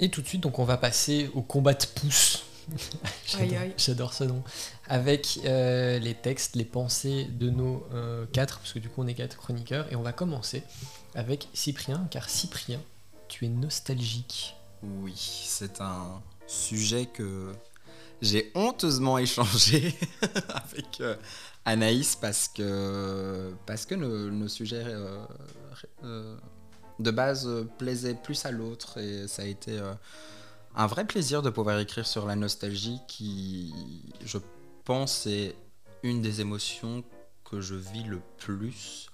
Et tout de suite, donc on va passer au combat de pouce. J'adore ce nom. Avec euh, les textes, les pensées de nos euh, quatre, parce que du coup on est quatre chroniqueurs, et on va commencer avec Cyprien, car Cyprien, tu es nostalgique. Oui, c'est un sujet que j'ai honteusement échangé avec euh, Anaïs parce que, parce que nos, sujets de base plaisaient plus à l'autre et ça a été un vrai plaisir de pouvoir écrire sur la nostalgie qui, je pense, est une des émotions que je vis le plus.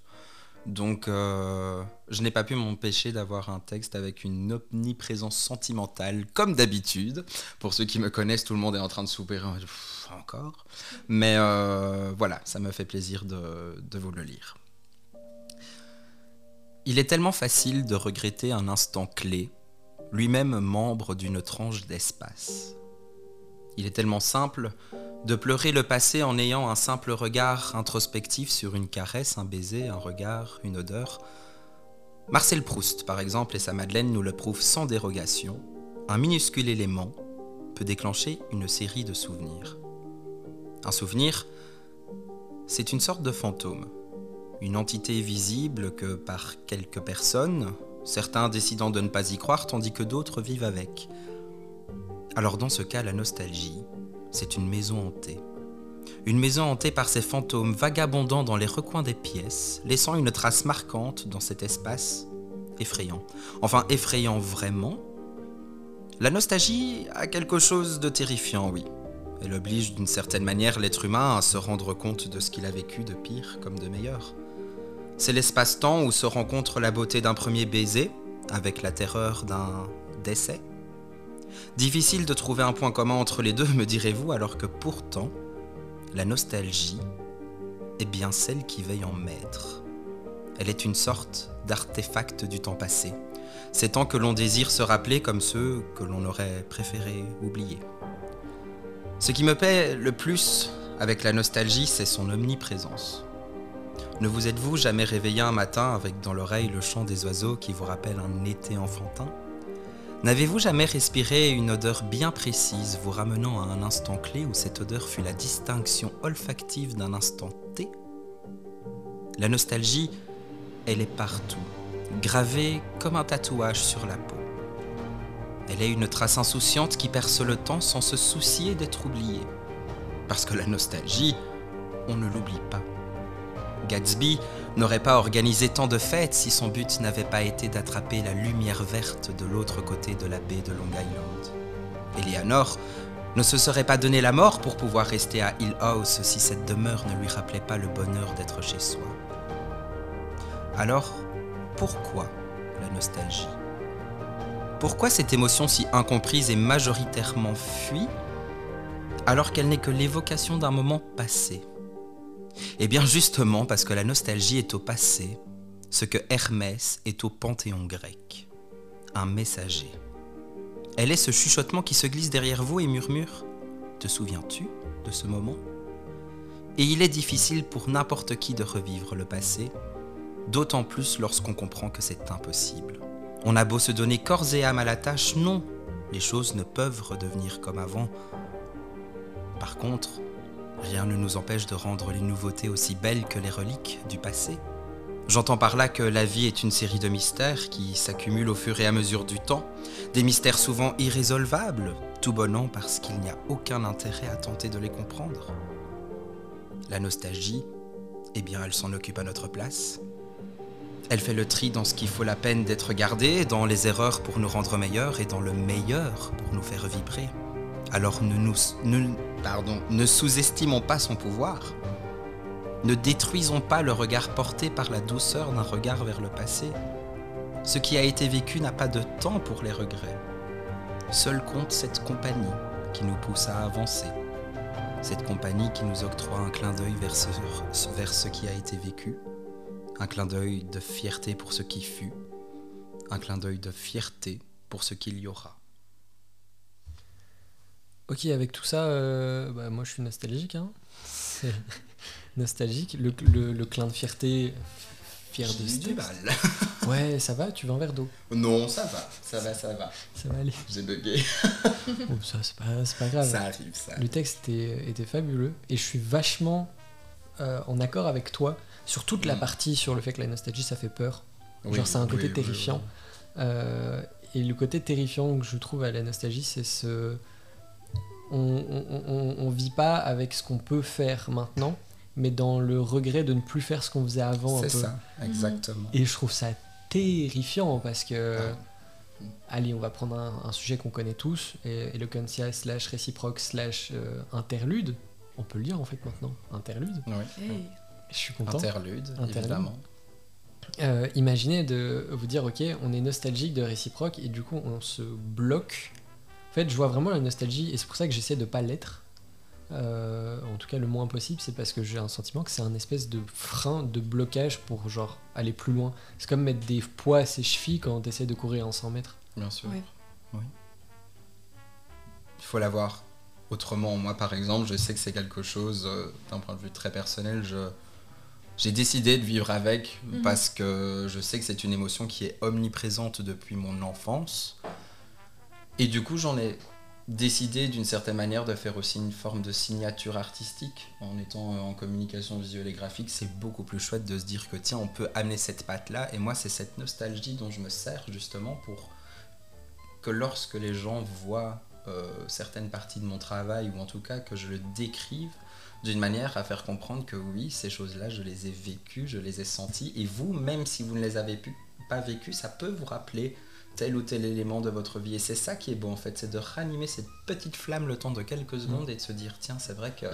Donc, euh, je n'ai pas pu m'empêcher d'avoir un texte avec une omniprésence sentimentale, comme d'habitude. Pour ceux qui me connaissent, tout le monde est en train de souper encore. Mais euh, voilà, ça me fait plaisir de vous le lire. Il est tellement facile de regretter un instant clé lui-même membre d'une tranche d'espace. Il est tellement simple de pleurer le passé en ayant un simple regard introspectif sur une caresse, un baiser, un regard, une odeur. Marcel Proust, par exemple, et sa Madeleine nous le prouvent sans dérogation. Un minuscule élément peut déclencher une série de souvenirs. Un souvenir, c'est une sorte de fantôme, une entité visible que par quelques personnes, certains décidant de ne pas y croire tandis que d'autres vivent avec. Alors dans ce cas, la nostalgie, c'est une maison hantée. Une maison hantée par ces fantômes vagabondant dans les recoins des pièces, laissant une trace marquante dans cet espace effrayant. Enfin, effrayant vraiment. La nostalgie a quelque chose de terrifiant, oui. Elle oblige d'une certaine manière l'être humain à se rendre compte de ce qu'il a vécu de pire comme de meilleur. C'est l'espace-temps où se rencontre la beauté d'un premier baiser avec la terreur d'un décès. Difficile de trouver un point commun entre les deux, me direz-vous, alors que pourtant, la nostalgie est bien celle qui veille en maître. Elle est une sorte d'artefact du temps passé, ces temps que l'on désire se rappeler comme ceux que l'on aurait préféré oublier. Ce qui me plaît le plus avec la nostalgie, c'est son omniprésence. Ne vous êtes-vous jamais réveillé un matin avec dans l'oreille le chant des oiseaux qui vous rappelle un été enfantin? N'avez-vous jamais respiré une odeur bien précise vous ramenant à un instant clé où cette odeur fut la distinction olfactive d'un instant T? La nostalgie, elle est partout, gravée comme un tatouage sur la peau. Elle est une trace insouciante qui perce le temps sans se soucier d'être oubliée. Parce que la nostalgie, on ne l'oublie pas. Gatsby n'aurait pas organisé tant de fêtes si son but n'avait pas été d'attraper la lumière verte de l'autre côté de la baie de Long Island. Eleanor ne se serait pas donné la mort pour pouvoir rester à Hill House si cette demeure ne lui rappelait pas le bonheur d'être chez soi. Alors, pourquoi la nostalgie? Pourquoi cette émotion si incomprise et majoritairement fuie alors qu'elle n'est que l'évocation d'un moment passé? Eh bien justement parce que la nostalgie est au passé, ce que Hermès est au panthéon grec. Un messager. Elle est ce chuchotement qui se glisse derrière vous et murmure ⁇ Te souviens-tu de ce moment ?⁇ Et il est difficile pour n'importe qui de revivre le passé, d'autant plus lorsqu'on comprend que c'est impossible. On a beau se donner corps et âme à la tâche, non, les choses ne peuvent redevenir comme avant. Par contre, Rien ne nous empêche de rendre les nouveautés aussi belles que les reliques du passé. J'entends par là que la vie est une série de mystères qui s'accumulent au fur et à mesure du temps, des mystères souvent irrésolvables, tout bonnement parce qu'il n'y a aucun intérêt à tenter de les comprendre. La nostalgie, eh bien elle s'en occupe à notre place. Elle fait le tri dans ce qui faut la peine d'être gardé, dans les erreurs pour nous rendre meilleurs et dans le meilleur pour nous faire vibrer. Alors ne, nous, pardon, ne sous-estimons pas son pouvoir. Ne détruisons pas le regard porté par la douceur d'un regard vers le passé. Ce qui a été vécu n'a pas de temps pour les regrets. Seul compte cette compagnie qui nous pousse à avancer. Cette compagnie qui nous octroie un clin d'œil vers ce, vers ce qui a été vécu. Un clin d'œil de fierté pour ce qui fut. Un clin d'œil de fierté pour ce qu'il y aura. Ok, avec tout ça, euh, bah, moi je suis nostalgique. Hein. nostalgique. Le, le, clin de fierté, fier de du mal. Ouais, ça va, tu veux un verre d'eau Non, ça va, ça va, ça va. Ça va aller. J'ai bugué. oh, ça, c'est pas, pas, grave. Ça arrive, ça. Le texte était, était fabuleux et je suis vachement euh, en accord avec toi sur toute la mm. partie sur le fait que la nostalgie ça fait peur. Genre, c'est un côté terrifiant. Euh, et le côté terrifiant que je trouve à la nostalgie, c'est ce. On, on, on, vit pas avec ce qu'on peut faire maintenant, mais dans le regret de ne plus faire ce qu'on faisait avant. C'est ça, exactement. Et je trouve ça terrifiant parce que. Ah. Allez, on va prendre un, sujet qu'on connaît tous, et Eloquentia slash réciproque slash euh, interlude. On peut le dire en fait maintenant, interlude. Oui. Je suis content. Interlude, interlude. évidemment. Euh, imaginez de vous dire, ok, on est nostalgique de réciproque et du coup on se bloque. En fait, je vois vraiment la nostalgie et c'est pour ça que j'essaie de pas l'être. Euh, en tout cas, le moins possible, c'est parce que j'ai un sentiment que c'est un espèce de frein, de blocage pour genre aller plus loin. C'est comme mettre des poids à ses chevilles quand on essaie de courir en 100 mètres. Bien sûr. Oui. Il faut l'avoir. Autrement, moi par exemple, je sais que c'est quelque chose, euh, d'un point de vue très personnel, je, j'ai décidé de vivre avec mhm. parce que je sais que c'est une émotion qui est omniprésente depuis mon enfance. Et du coup, j'en ai décidé d'une certaine manière de faire aussi une forme de signature artistique en étant en communication visuelle et graphique. C'est beaucoup plus chouette de se dire que tiens, on peut amener cette patte-là. Et moi, c'est cette nostalgie dont je me sers justement pour que lorsque les gens voient euh, certaines parties de mon travail ou en tout cas que je le décrive, d'une manière à faire comprendre que oui, ces choses-là, je les ai vécues, je les ai senties, et vous, même si vous ne les avez pas vécues, ça peut vous rappeler tel ou tel élément de votre vie. Et c'est ça qui est beau en fait, c'est de ranimer cette petite flamme le temps de quelques secondes et de se dire, tiens, c'est vrai que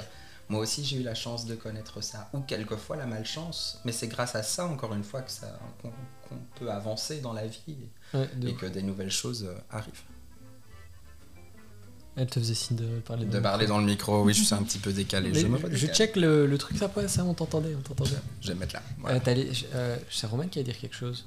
moi aussi j'ai eu la chance de connaître ça, ou quelquefois la malchance, mais c'est grâce à ça, encore une fois, que ça, qu'on, peut avancer dans la vie et que des nouvelles choses euh, arrivent. Elle te faisait signe de parler dans, de parler dans le micro, oui, je suis un petit peu décalé. je, je check le, le, truc, ça, ça on t'entendait, on t'entendait. Je vais me mettre là. Euh, euh, c'est Romain qui a dire quelque chose.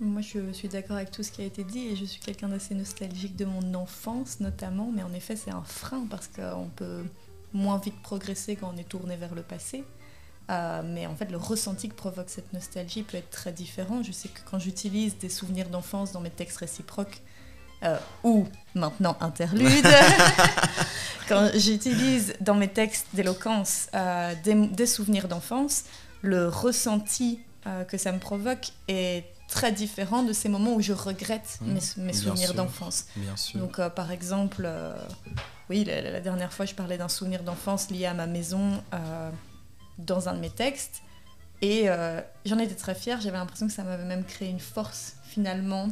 Moi, je suis d'accord avec tout ce qui a été dit et je suis quelqu'un d'assez nostalgique de mon enfance, notamment. Mais en effet, c'est un frein parce qu'on peut moins vite progresser quand on est tourné vers le passé. Euh, mais en fait, le ressenti que provoque cette nostalgie peut être très différent. Je sais que quand j'utilise des souvenirs d'enfance dans mes textes réciproques, euh, ou maintenant interlude, quand j'utilise dans mes textes d'éloquence euh, des, souvenirs d'enfance, le ressenti que ça me provoque est très différent de ces moments où je regrette mmh. mes, souvenirs d'enfance. Donc par exemple, oui, la, la, dernière fois je parlais d'un souvenir d'enfance lié à ma maison dans un de mes textes. Et j'en étais très fière, j'avais l'impression que ça m'avait même créé une force finalement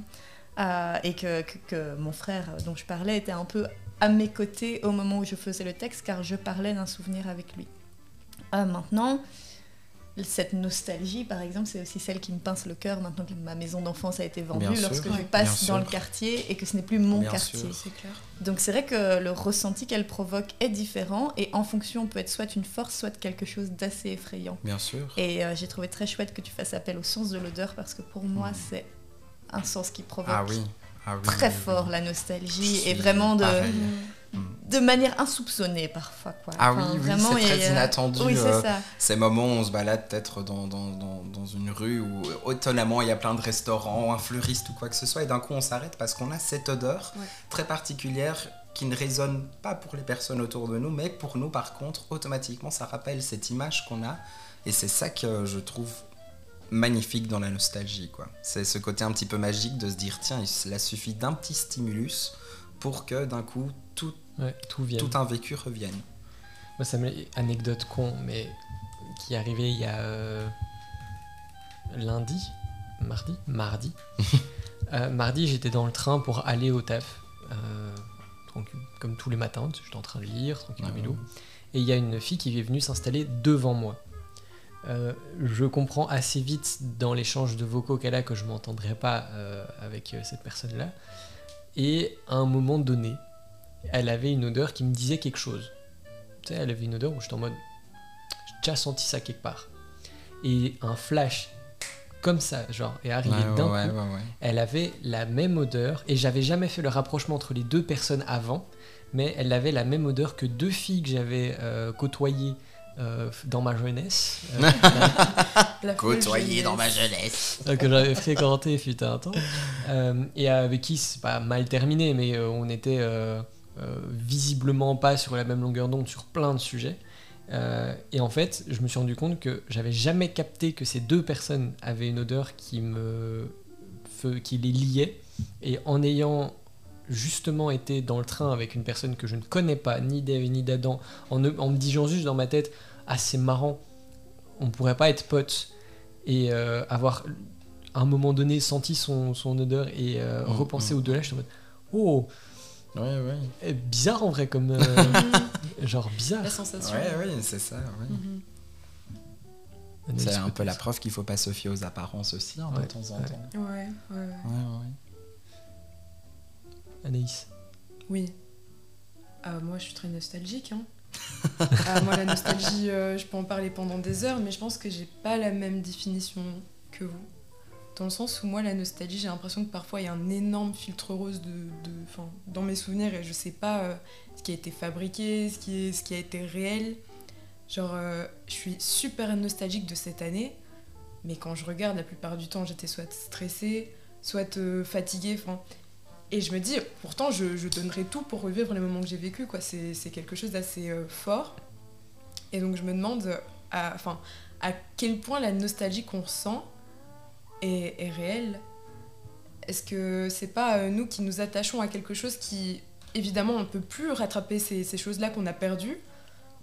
euh, et que, que, mon frère dont je parlais était un peu à mes côtés au moment où je faisais le texte car je parlais d'un souvenir avec lui. Euh, maintenant, cette nostalgie, par exemple, c'est aussi celle qui me pince le cœur maintenant que ma maison d'enfance a été vendue, lorsque je passe dans le quartier et que ce n'est plus mon quartier. Donc c'est vrai que le ressenti qu'elle provoque est différent et en fonction peut être soit une force, soit quelque chose d'assez effrayant. Bien sûr. Et euh, j'ai trouvé très chouette que tu fasses appel au sens de l'odeur parce que pour moi, hmm. c'est un sens qui provoque ah ah très fort la nostalgie et vraiment de, de manière insoupçonnée parfois. Quoi. Ah oui, vraiment, c'est très inattendu. Euh, ces moments où on se balade peut-être dans, dans, dans, une rue où étonnamment il y a plein de restaurants, un fleuriste ou quoi que ce soit, et d'un coup on s'arrête parce qu'on a cette odeur très particulière qui ne résonne pas pour les personnes autour de nous, mais pour nous par contre, automatiquement ça rappelle cette image qu'on a. Et c'est ça que je trouve magnifique dans la nostalgie. quoi. C'est ce côté un petit peu magique de se dire, tiens, il suffit d'un petit stimulus pour que d'un coup, tout, tout, tout, un vécu revienne. Moi, ça m'est anecdote con, mais qui est arrivée il y a euh, lundi, mardi, mardi. Euh, mardi, j'étais dans le train pour aller au taf, euh, comme tous les matins, j'étais en train de lire, tranquille Et il y a une fille qui est venue s'installer devant moi. Euh, je comprends assez vite dans l'échange de vocaux qu'elle a que je m'entendrai pas euh, avec euh, cette personne-là. Et à un moment donné, elle avait une odeur qui me disait quelque chose. Tu sais, elle avait une odeur où j'étais en mode, j'ai déjà senti ça quelque part. Et un flash comme ça, genre, est arrivé d'un coup. Elle avait la même odeur et j'avais jamais fait le rapprochement entre les deux personnes avant, mais elle avait la même odeur que deux filles que j'avais côtoyées dans ma jeunesse. Côtoyer dans ma jeunesse. que j'avais fréquenté fut un temps. et avec qui c'est pas mal terminé, mais on était visiblement pas sur la même longueur d'onde sur plein de sujets. et en fait, je me suis rendu compte que j'avais jamais capté que ces deux personnes avaient une odeur qui me qui les liait. Et en ayant justement été dans le train avec une personne que je ne connais pas, ni d'Eve ni d'Adam, en, en, me disant juste dans ma tête, c'est marrant, on pourrait pas être potes et euh, avoir à un moment donné senti son, son odeur et euh, mm, repenser mm. au-delà, je suis en mode, oh Ouais, ouais. Eh, bizarre en vrai, comme. Euh, genre bizarre. La sensation. Ouais, ouais, c'est ça. Ouais. Mm-hmm. C'est un peu la preuve qu'il faut pas se fier aux apparences aussi hein, de temps en temps. Ouais, ouais, ouais. Anaïs Oui. Euh, moi, je suis très nostalgique. Hein. Euh, moi, la nostalgie, euh, je peux en parler pendant des heures, mais je pense que j'ai pas la même définition que vous. Dans le sens où moi, la nostalgie, j'ai l'impression que parfois il y a un énorme filtre rose de, dans mes souvenirs et je sais pas ce qui a été fabriqué, ce qui, est, ce qui a été réel. Genre, euh, je suis super nostalgique de cette année, mais quand je regarde, la plupart du temps, j'étais soit stressée, soit euh, fatiguée. Et je me dis, pourtant, je, donnerais tout pour revivre les moments que j'ai vécu. C'est quelque chose d'assez euh, fort. Et donc, je me demande à, à quel point la nostalgie qu'on ressent est, réelle. Est-ce que c'est pas nous qui nous attachons à quelque chose qui, évidemment, on ne peut plus rattraper ces choses-là qu'on a perdues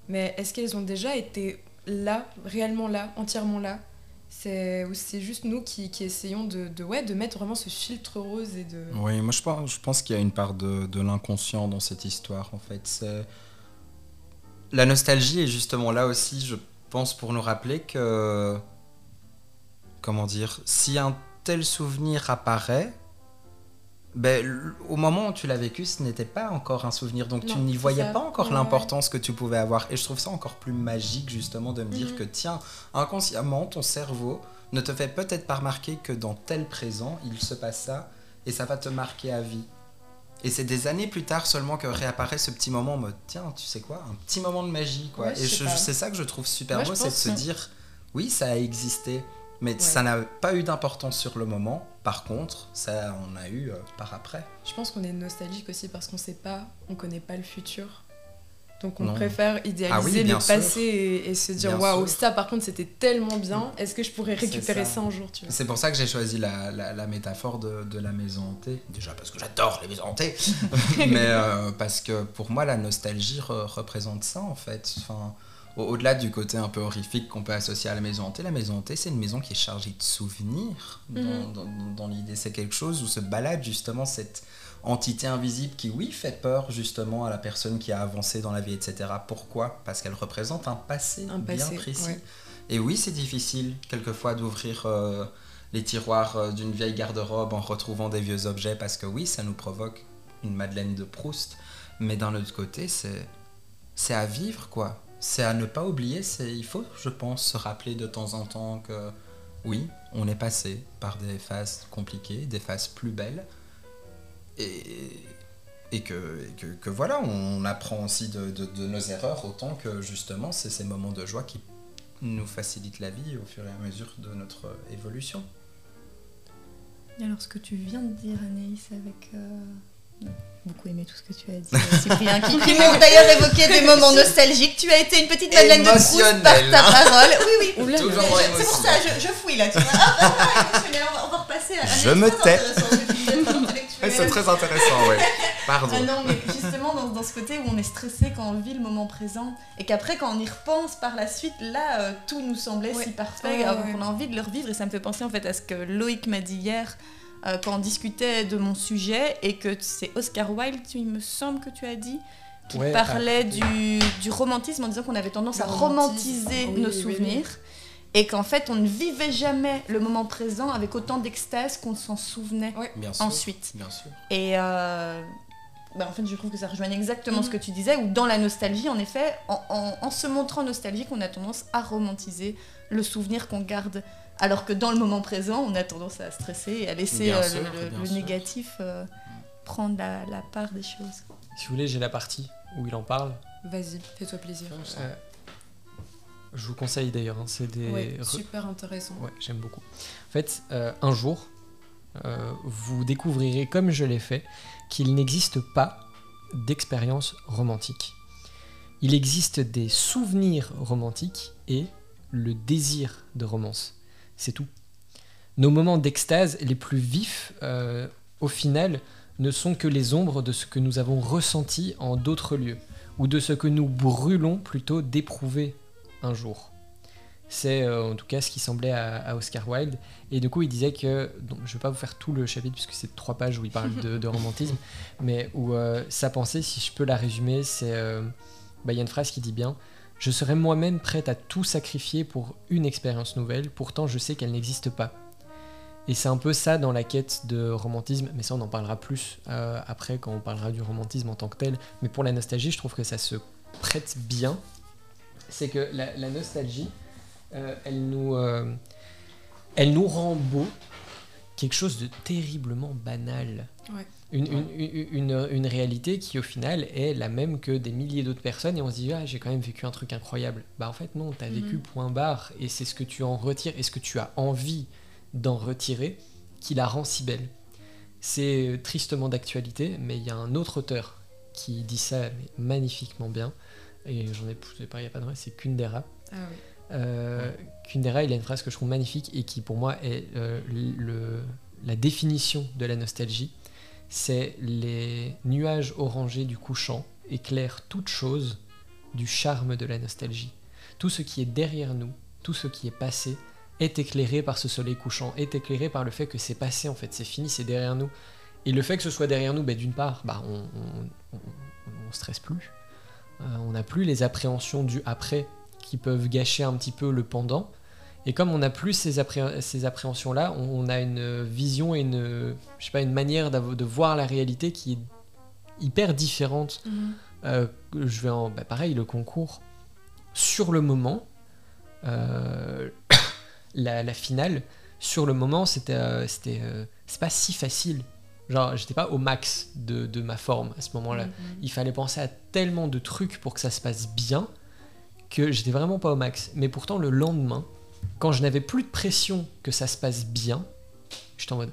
mais est-ce qu'elles ont déjà été là, réellement là, entièrement là? C'est juste nous qui, essayons de, de, ouais, de mettre vraiment ce filtre rose et de... Oui, moi je pense, qu'il y a une part de, de l'inconscient dans cette histoire en fait. La nostalgie est justement là aussi, je pense, pour nous rappeler que... Comment dire Si un tel souvenir apparaît, ben, au moment où tu l'as vécu, ce n'était pas encore un souvenir, donc tu n'y voyais pas encore l'importance que tu pouvais avoir. Et je trouve ça encore plus magique justement de me dire mhm. que tiens, inconsciemment, ton cerveau ne te fait peut-être pas remarquer que dans tel présent, il se passe ça, et ça va te marquer à vie. Et c'est des années plus tard seulement que réapparaît ce petit moment en mode tiens, tu sais quoi, un petit moment de magie quoi. et c'est ça que je trouve super beau, c'est de se dire oui, ça a existé. Mais ça n'a pas eu d'importance sur le moment. Par contre, ça on a eu euh, par après. Je pense qu'on est nostalgique aussi parce qu'on sait pas, on connaît pas le futur. Donc on préfère idéaliser ah le passé et, se dire waouh, ça par contre c'était tellement bien, est-ce que je pourrais récupérer ça. un jour C'est pour ça que j'ai choisi la, la, métaphore de, de, la maison hantée. Déjà parce que j'adore les maisons hantées, mais euh, parce que pour moi la nostalgie représente ça en fait. Enfin, au-delà du côté un peu horrifique qu'on peut associer à la maison hantée, la maison hantée, c'est une maison qui est chargée de souvenirs. Mhm. Dans, l'idée, c'est quelque chose où se balade justement cette entité invisible qui, oui, fait peur justement à la personne qui a avancé dans la vie, etc. Pourquoi? Parce qu'elle représente un passé bien précis. Et oui, c'est difficile quelquefois d'ouvrir euh, les tiroirs euh, d'une vieille garde-robe en retrouvant des vieux objets parce que oui, ça nous provoque une Madeleine de Proust. Mais d'un autre côté, c'est c'est à vivre quoi c'est à ne pas oublier. C'est, il faut, je pense, se rappeler de temps en temps que oui, on est passé par des phases compliquées, des phases plus belles, et, et, que, que, voilà, on apprend aussi de, nos erreurs autant que justement c'est ces moments de joie qui nous facilitent la vie au fur et à mesure de notre évolution. Alors ce que tu viens de dire Anaïs avec euh, beaucoup aimé tout ce que tu as dit, Cyprien, qui, qui m'ont d'ailleurs évoqué des moments nostalgiques. Tu as été une petite Madeleine de Proust par ta parole. Oui, oui. C'est pour ça, je, je, fouille là. Tu vois. Ah, bah, bah, on, va, repasser à Je me tais. C'est très intéressant, oui. Pardon. Ah non, mais justement, dans, dans, ce côté où on est stressé quand on vit le moment présent, et qu'après, quand on y repense par la suite, là, euh, tout nous semblait si parfait, qu'on a envie de le revivre, et ça me fait penser en fait à ce que Loïc m'a dit hier, euh, quand on discutait de mon sujet et que c'est Oscar Wilde, il me semble que tu as dit, qui parlait du, du, romantisme en disant qu'on avait tendance à romantiser nos souvenirs. et qu'en fait on ne vivait jamais le moment présent avec autant d'extase qu'on s'en souvenait ensuite. Bien sûr. Et euh, bah, en fait je trouve que ça rejoignait exactement ce mhm. que tu disais, où dans la nostalgie, en effet, en, en, en se montrant nostalgique, on a tendance à romantiser le souvenir qu'on garde alors que dans le moment présent, on a tendance à stresser et à laisser euh, le, négatif euh, prendre la, part des choses. Si vous voulez, j'ai la partie où il en parle. Vas-y, fais-toi plaisir. Euh, Je vous conseille d'ailleurs. Hein, c'est des. super intéressant. Ouais, j'aime beaucoup. En fait, euh, un jour, euh, vous découvrirez, comme je l'ai fait, qu'il n'existe pas d'expérience romantique. Il existe des souvenirs romantiques et le désir de romance. C'est tout. Nos moments d'extase les plus vifs, euh, au final, ne sont que les ombres de ce que nous avons ressenti en d'autres lieux, ou de ce que nous brûlons plutôt d'éprouver un jour. C'est euh, en tout cas ce qui semblait à, Oscar Wilde. Et du coup, il disait que, donc, je ne vais pas vous faire tout le chapitre puisque c'est trois pages où il parle de, romantisme, mais où euh, sa pensée, si je peux la résumer, c'est, bah, il y a une phrase qui dit bien, je serais moi-même prête à tout sacrifier pour une expérience nouvelle, pourtant je sais qu'elle n'existe pas. Et c'est un peu ça dans la quête de romantisme, mais ça on en parlera plus après quand on parlera du romantisme en tant que tel. Mais pour la nostalgie, je trouve que ça se prête bien. C'est que la nostalgie, euh, elle, nous, euh, elle nous rend beau quelque chose de terriblement banal. Une, une, une, réalité qui au final est la même que des milliers d'autres personnes et on se dit ah j'ai quand même vécu un truc incroyable. Bah en fait non, tu as vécu mhm. point barre et c'est ce que tu en retires et ce que tu as envie d'en retirer qui la rend si belle. C'est tristement d'actualité mais il y a un autre auteur qui dit ça magnifiquement bien et j'en ai, pas, il n'y a pas de vrai, c'est Kundera. Ah oui. Euh, Kundera, il a une phrase que je trouve magnifique et qui pour moi est euh, la définition de la nostalgie. C'est les nuages orangés du couchant éclairent toute chose du charme de la nostalgie. Tout ce qui est derrière nous, tout ce qui est passé, est éclairé par ce soleil couchant, est éclairé par le fait que c'est passé en fait, c'est fini, c'est derrière nous. Et le fait que ce soit derrière nous, ben, d'une part, bah, on, on, stresse plus, euh, on n'a plus les appréhensions du après qui peuvent gâcher un petit peu le pendant. Et comme on n'a plus ces, ces appréhensions-là, on, a une vision et une, je sais pas, une manière de voir la réalité qui est hyper différente. Mhm. Euh, je vais en, bah, pareil, le concours. Sur le moment, euh, la, finale, sur le moment, c'était, euh, c'était, c'est pas si facile. Genre, j'étais pas au max de, de ma forme à ce moment-là. Mhm. Il fallait penser à tellement de trucs pour que ça se passe bien que j'étais vraiment pas au max. Mais pourtant, le lendemain, quand je n'avais plus de pression que ça se passe bien, j'étais en mode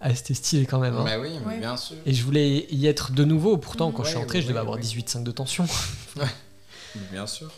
ah, c'était stylé quand même. Hein. Bah oui, bien sûr. Et je voulais y être de nouveau. Pourtant, quand je suis entré, je devais avoir 18,5 de tension. bien sûr.